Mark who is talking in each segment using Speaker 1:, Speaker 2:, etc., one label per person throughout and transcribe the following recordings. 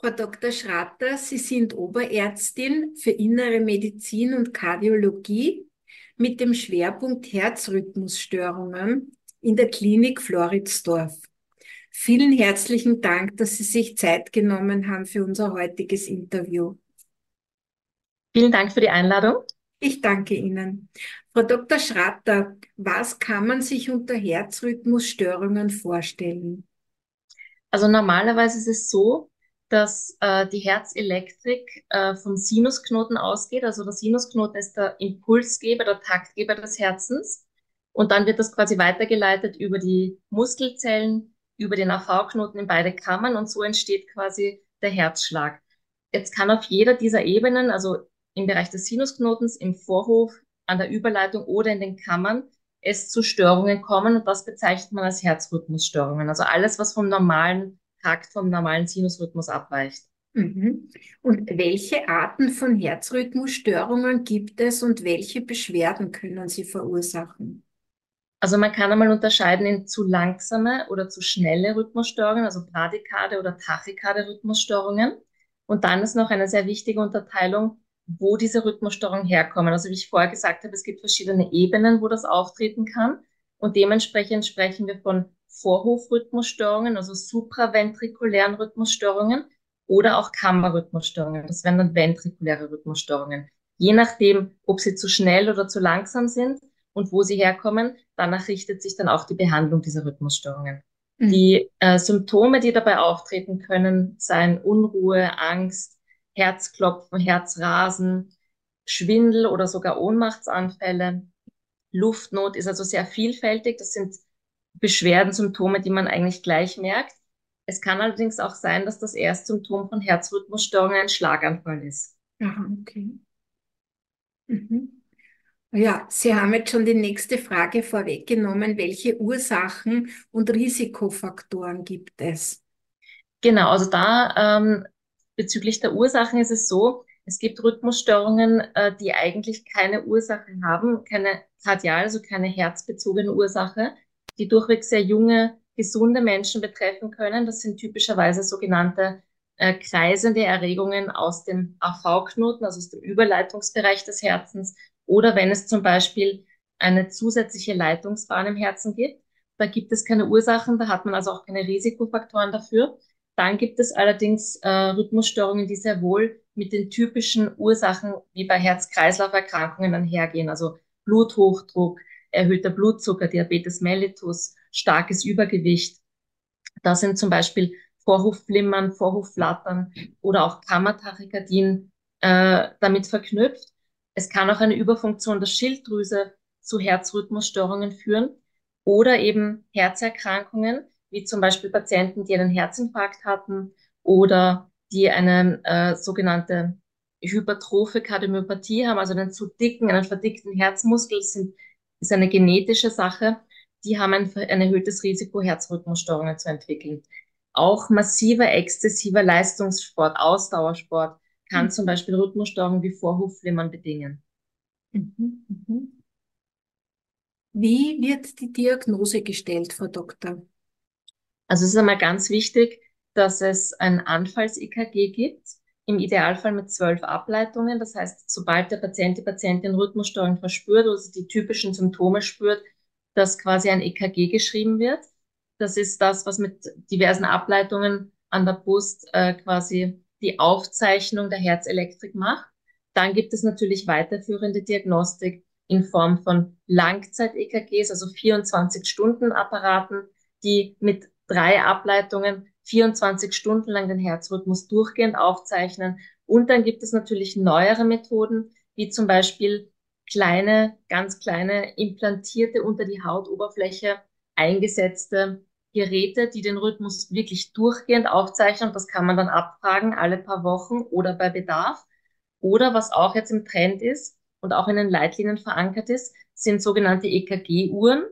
Speaker 1: Frau Dr. Schratter, Sie sind Oberärztin für Innere Medizin und Kardiologie mit dem Schwerpunkt Herzrhythmusstörungen in der Klinik Floridsdorf. Vielen herzlichen Dank, dass Sie sich Zeit genommen haben für unser heutiges Interview.
Speaker 2: Vielen Dank für die Einladung.
Speaker 1: Ich danke Ihnen. Frau Dr. Schratter, was kann man sich unter Herzrhythmusstörungen vorstellen?
Speaker 2: Also normalerweise ist es so, dass äh, die Herzelektrik äh, vom Sinusknoten ausgeht. Also der Sinusknoten ist der Impulsgeber, der Taktgeber des Herzens. Und dann wird das quasi weitergeleitet über die Muskelzellen, über den AV-Knoten in beide Kammern und so entsteht quasi der Herzschlag. Jetzt kann auf jeder dieser Ebenen, also im Bereich des Sinusknotens, im Vorhof, an der Überleitung oder in den Kammern, es zu Störungen kommen und das bezeichnet man als Herzrhythmusstörungen. Also alles, was vom normalen Takt, vom normalen Sinusrhythmus abweicht.
Speaker 1: Mhm. Und welche Arten von Herzrhythmusstörungen gibt es und welche Beschwerden können sie verursachen?
Speaker 2: Also man kann einmal unterscheiden in zu langsame oder zu schnelle Rhythmusstörungen, also Bradykade oder Tachykade Rhythmusstörungen. Und dann ist noch eine sehr wichtige Unterteilung, wo diese Rhythmusstörungen herkommen. Also wie ich vorher gesagt habe, es gibt verschiedene Ebenen, wo das auftreten kann. Und dementsprechend sprechen wir von Vorhofrhythmusstörungen, also supraventrikulären Rhythmusstörungen oder auch Kammerrhythmusstörungen. Das wären dann ventrikuläre Rhythmusstörungen. Je nachdem, ob sie zu schnell oder zu langsam sind und wo sie herkommen, danach richtet sich dann auch die Behandlung dieser Rhythmusstörungen. Mhm. Die äh, Symptome, die dabei auftreten können, seien Unruhe, Angst, Herzklopfen, Herzrasen, Schwindel oder sogar Ohnmachtsanfälle. Luftnot ist also sehr vielfältig. Das sind Beschwerden, Symptome, die man eigentlich gleich merkt. Es kann allerdings auch sein, dass das erste Symptom von Herzrhythmusstörungen ein Schlaganfall ist.
Speaker 1: Aha, okay. Mhm. Ja, Sie haben jetzt schon die nächste Frage vorweggenommen. Welche Ursachen und Risikofaktoren gibt es?
Speaker 2: Genau, also da ähm, bezüglich der Ursachen ist es so, es gibt Rhythmusstörungen, äh, die eigentlich keine Ursache haben, keine kardial, also keine herzbezogene Ursache, die durchweg sehr junge, gesunde Menschen betreffen können. Das sind typischerweise sogenannte äh, kreisende Erregungen aus dem AV-Knoten, also aus dem Überleitungsbereich des Herzens, oder wenn es zum Beispiel eine zusätzliche Leitungsbahn im Herzen gibt. Da gibt es keine Ursachen, da hat man also auch keine Risikofaktoren dafür. Dann gibt es allerdings äh, Rhythmusstörungen, die sehr wohl mit den typischen Ursachen wie bei Herz-Kreislauf-Erkrankungen einhergehen, also Bluthochdruck, erhöhter Blutzucker, Diabetes mellitus, starkes Übergewicht. Da sind zum Beispiel Vorhofflimmern, Vorhofflattern oder auch Kammertachykardien äh, damit verknüpft. Es kann auch eine Überfunktion der Schilddrüse zu Herzrhythmusstörungen führen oder eben Herzerkrankungen, wie zum Beispiel Patienten, die einen Herzinfarkt hatten oder die eine äh, sogenannte hypertrophe Kardiomyopathie haben, also einen zu dicken, einen verdickten Herzmuskel, sind ist eine genetische Sache. Die haben ein, ein erhöhtes Risiko, Herzrhythmusstörungen zu entwickeln. Auch massiver, exzessiver Leistungssport, Ausdauersport kann mhm. zum Beispiel Rhythmusstörungen wie Vorhofflimmern bedingen. Mhm,
Speaker 1: mhm. Wie wird die Diagnose gestellt, Frau Doktor?
Speaker 2: Also es ist einmal ganz wichtig, dass es ein Anfalls-EKG gibt im Idealfall mit zwölf Ableitungen. Das heißt, sobald der Patient, die Patientin Rhythmusstörung verspürt oder die typischen Symptome spürt, dass quasi ein EKG geschrieben wird. Das ist das, was mit diversen Ableitungen an der Brust äh, quasi die Aufzeichnung der Herzelektrik macht. Dann gibt es natürlich weiterführende Diagnostik in Form von Langzeit-EKGs, also 24-Stunden-Apparaten, die mit drei Ableitungen 24 Stunden lang den Herzrhythmus durchgehend aufzeichnen. Und dann gibt es natürlich neuere Methoden, wie zum Beispiel kleine, ganz kleine implantierte unter die Hautoberfläche eingesetzte Geräte, die den Rhythmus wirklich durchgehend aufzeichnen. Das kann man dann abfragen alle paar Wochen oder bei Bedarf. Oder was auch jetzt im Trend ist und auch in den Leitlinien verankert ist, sind sogenannte EKG-Uhren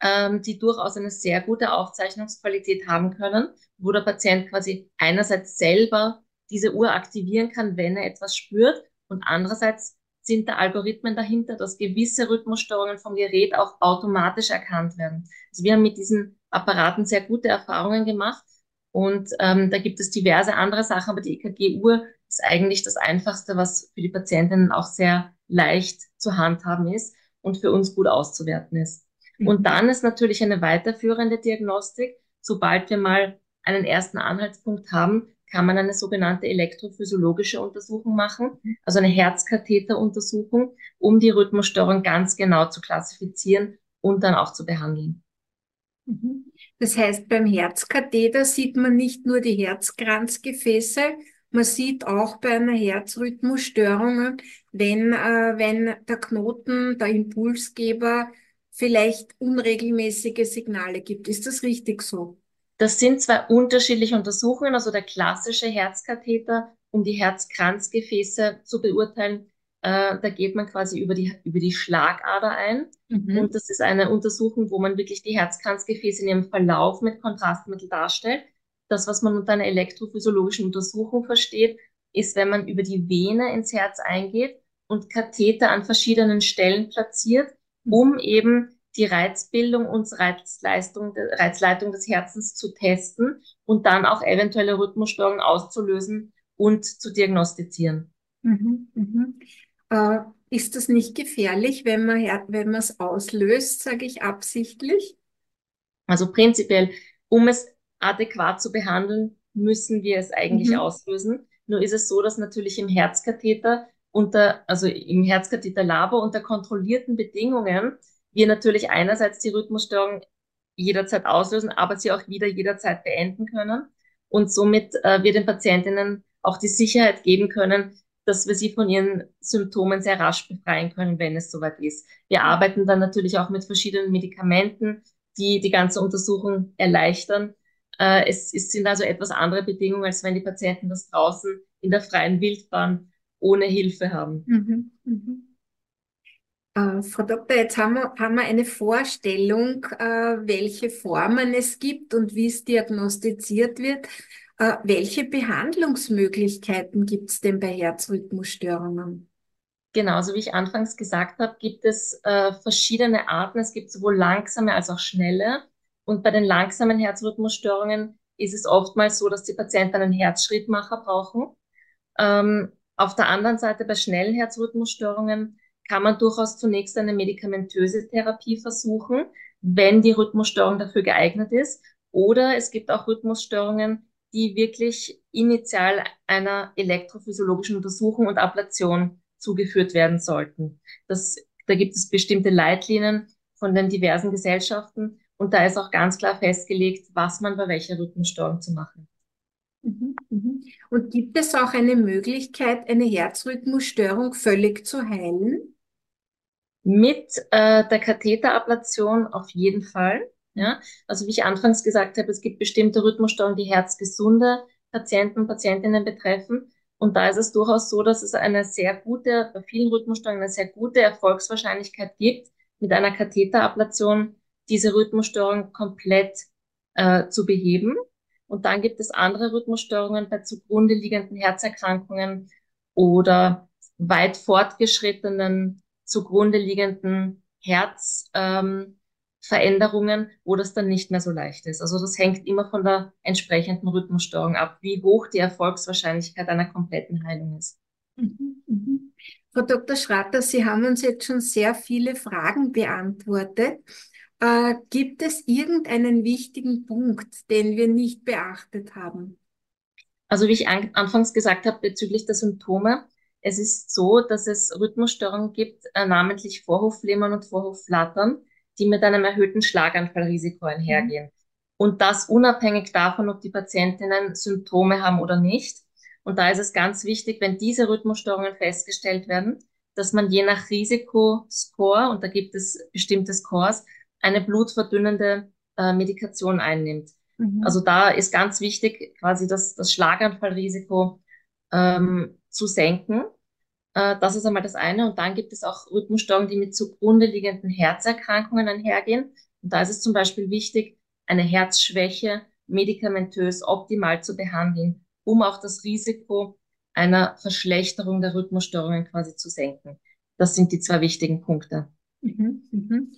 Speaker 2: ähm, die durchaus eine sehr gute Aufzeichnungsqualität haben können, wo der Patient quasi einerseits selber diese Uhr aktivieren kann, wenn er etwas spürt und andererseits sind da Algorithmen dahinter, dass gewisse Rhythmusstörungen vom Gerät auch automatisch erkannt werden. Also wir haben mit diesen Apparaten sehr gute Erfahrungen gemacht Und ähm, da gibt es diverse andere Sachen, aber die EKG-Uhr ist eigentlich das Einfachste, was für die Patientinnen auch sehr leicht zu handhaben ist und für uns gut auszuwerten ist. Mhm. Und dann ist natürlich eine weiterführende Diagnostik. Sobald wir mal einen ersten Anhaltspunkt haben, kann man eine sogenannte elektrophysiologische Untersuchung machen, also eine Herzkatheteruntersuchung, um die Rhythmusstörung ganz genau zu klassifizieren und dann auch zu behandeln.
Speaker 1: Mhm. Das heißt, beim Herzkatheter sieht man nicht nur die Herzkranzgefäße, man sieht auch bei einer Herzrhythmusstörung, wenn, äh, wenn der Knoten, der Impulsgeber vielleicht unregelmäßige Signale gibt. Ist das richtig so?
Speaker 2: Das sind zwei unterschiedliche Untersuchungen. Also der klassische Herzkatheter, um die Herzkranzgefäße zu beurteilen, äh, da geht man quasi über die, über die Schlagader ein. Mhm. Und das ist eine Untersuchung, wo man wirklich die Herzkranzgefäße in ihrem Verlauf mit Kontrastmittel darstellt. Das, was man unter einer elektrophysiologischen Untersuchung versteht, ist, wenn man über die Vene ins Herz eingeht und Katheter an verschiedenen Stellen platziert. Um eben die Reizbildung und Reizleistung, Reizleitung des Herzens zu testen und dann auch eventuelle Rhythmusstörungen auszulösen und zu diagnostizieren.
Speaker 1: Mhm, mhm. Äh, ist das nicht gefährlich, wenn man wenn man es auslöst, sage ich absichtlich?
Speaker 2: Also prinzipiell, um es adäquat zu behandeln, müssen wir es eigentlich mhm. auslösen. Nur ist es so, dass natürlich im Herzkatheter unter, also im Herzkatheterlabor unter kontrollierten Bedingungen wir natürlich einerseits die Rhythmusstörung jederzeit auslösen, aber sie auch wieder jederzeit beenden können und somit äh, wir den Patientinnen auch die Sicherheit geben können, dass wir sie von ihren Symptomen sehr rasch befreien können, wenn es soweit ist. Wir arbeiten dann natürlich auch mit verschiedenen Medikamenten, die die ganze Untersuchung erleichtern. Äh, es, es sind also etwas andere Bedingungen, als wenn die Patienten das draußen in der freien Wildbahn ohne Hilfe haben. Mhm, mhm.
Speaker 1: Äh, Frau Doktor, jetzt haben wir, haben wir eine Vorstellung, äh, welche Formen es gibt und wie es diagnostiziert wird. Äh, welche Behandlungsmöglichkeiten gibt es denn bei Herzrhythmusstörungen?
Speaker 2: Genau, so wie ich anfangs gesagt habe, gibt es äh, verschiedene Arten. Es gibt sowohl langsame als auch schnelle. Und bei den langsamen Herzrhythmusstörungen ist es oftmals so, dass die Patienten einen Herzschrittmacher brauchen. Ähm, auf der anderen Seite bei schnellen Herzrhythmusstörungen kann man durchaus zunächst eine medikamentöse Therapie versuchen, wenn die Rhythmusstörung dafür geeignet ist. Oder es gibt auch Rhythmusstörungen, die wirklich initial einer elektrophysiologischen Untersuchung und Ablation zugeführt werden sollten. Das, da gibt es bestimmte Leitlinien von den diversen Gesellschaften und da ist auch ganz klar festgelegt, was man bei welcher Rhythmusstörung zu machen.
Speaker 1: Mhm, mhm. Und gibt es auch eine Möglichkeit, eine Herzrhythmusstörung völlig zu heilen?
Speaker 2: Mit äh, der Katheterablation auf jeden Fall. Ja? Also wie ich anfangs gesagt habe, es gibt bestimmte Rhythmusstörungen, die herzgesunde Patienten und Patientinnen betreffen. Und da ist es durchaus so, dass es eine sehr gute, bei vielen Rhythmusstörungen eine sehr gute Erfolgswahrscheinlichkeit gibt, mit einer Katheterablation diese Rhythmusstörung komplett äh, zu beheben. Und dann gibt es andere Rhythmusstörungen bei zugrunde liegenden Herzerkrankungen oder weit fortgeschrittenen zugrunde liegenden Herzveränderungen, ähm, wo das dann nicht mehr so leicht ist. Also das hängt immer von der entsprechenden Rhythmusstörung ab, wie hoch die Erfolgswahrscheinlichkeit einer kompletten Heilung ist. Mhm,
Speaker 1: mhm. Frau Dr. Schratter, Sie haben uns jetzt schon sehr viele Fragen beantwortet. Äh, gibt es irgendeinen wichtigen Punkt, den wir nicht beachtet haben?
Speaker 2: Also wie ich an, anfangs gesagt habe bezüglich der Symptome, es ist so, dass es Rhythmusstörungen gibt, äh, namentlich Vorhofflimmern und Vorhofflattern, die mit einem erhöhten Schlaganfallrisiko einhergehen. Mhm. Und das unabhängig davon, ob die Patientinnen Symptome haben oder nicht. Und da ist es ganz wichtig, wenn diese Rhythmusstörungen festgestellt werden, dass man je nach Risikoscore, und da gibt es bestimmte Scores, eine blutverdünnende äh, Medikation einnimmt. Mhm. Also da ist ganz wichtig, quasi das, das Schlaganfallrisiko ähm, zu senken. Äh, das ist einmal das eine. Und dann gibt es auch Rhythmusstörungen, die mit zugrunde liegenden Herzerkrankungen einhergehen. Und da ist es zum Beispiel wichtig, eine Herzschwäche medikamentös optimal zu behandeln, um auch das Risiko einer Verschlechterung der Rhythmusstörungen quasi zu senken. Das sind die zwei wichtigen Punkte.
Speaker 1: Mhm, mhm.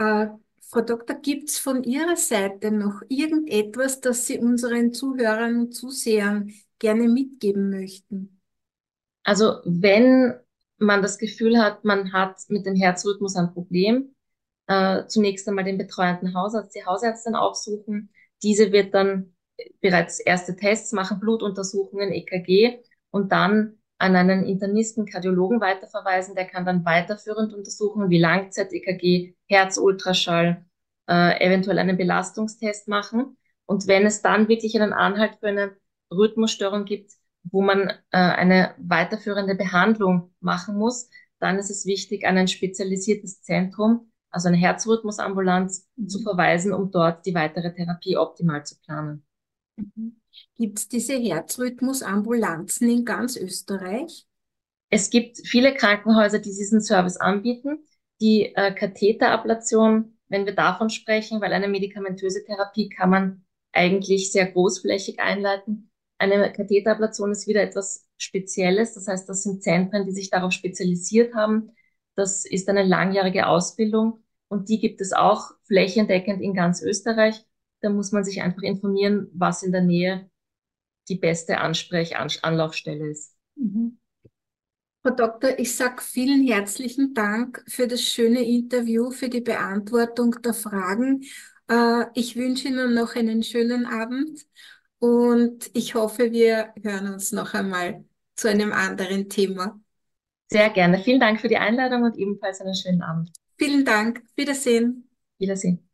Speaker 1: Äh, Frau Doktor, gibt es von Ihrer Seite noch irgendetwas, das Sie unseren Zuhörern und Zusehern gerne mitgeben möchten?
Speaker 2: Also wenn man das Gefühl hat, man hat mit dem Herzrhythmus ein Problem, äh, zunächst einmal den betreuenden Hausarzt, die Hausärztin aufsuchen. Diese wird dann bereits erste Tests machen, Blutuntersuchungen, EKG und dann an einen Internisten, Kardiologen weiterverweisen. Der kann dann weiterführend untersuchen, wie Langzeit-EKG, Herzultraschall, äh, eventuell einen Belastungstest machen. Und wenn es dann wirklich einen Anhalt für eine Rhythmusstörung gibt, wo man äh, eine weiterführende Behandlung machen muss, dann ist es wichtig, an ein spezialisiertes Zentrum, also eine Herzrhythmusambulanz, mhm. zu verweisen, um dort die weitere Therapie optimal zu planen.
Speaker 1: Mhm. Gibt es diese Herzrhythmusambulanzen in ganz Österreich?
Speaker 2: Es gibt viele Krankenhäuser, die diesen Service anbieten. Die äh, Katheterablation, wenn wir davon sprechen, weil eine medikamentöse Therapie kann man eigentlich sehr großflächig einleiten. Eine Katheterablation ist wieder etwas Spezielles. Das heißt, das sind Zentren, die sich darauf spezialisiert haben. Das ist eine langjährige Ausbildung und die gibt es auch flächendeckend in ganz Österreich. Da muss man sich einfach informieren, was in der Nähe die beste Ansprechanlaufstelle ist. Mhm.
Speaker 1: Frau Doktor, ich sage vielen herzlichen Dank für das schöne Interview, für die Beantwortung der Fragen. Äh, ich wünsche Ihnen noch einen schönen Abend und ich hoffe, wir hören uns noch einmal zu einem anderen Thema.
Speaker 2: Sehr gerne. Vielen Dank für die Einladung und ebenfalls einen schönen Abend.
Speaker 1: Vielen Dank. Wiedersehen.
Speaker 2: Wiedersehen.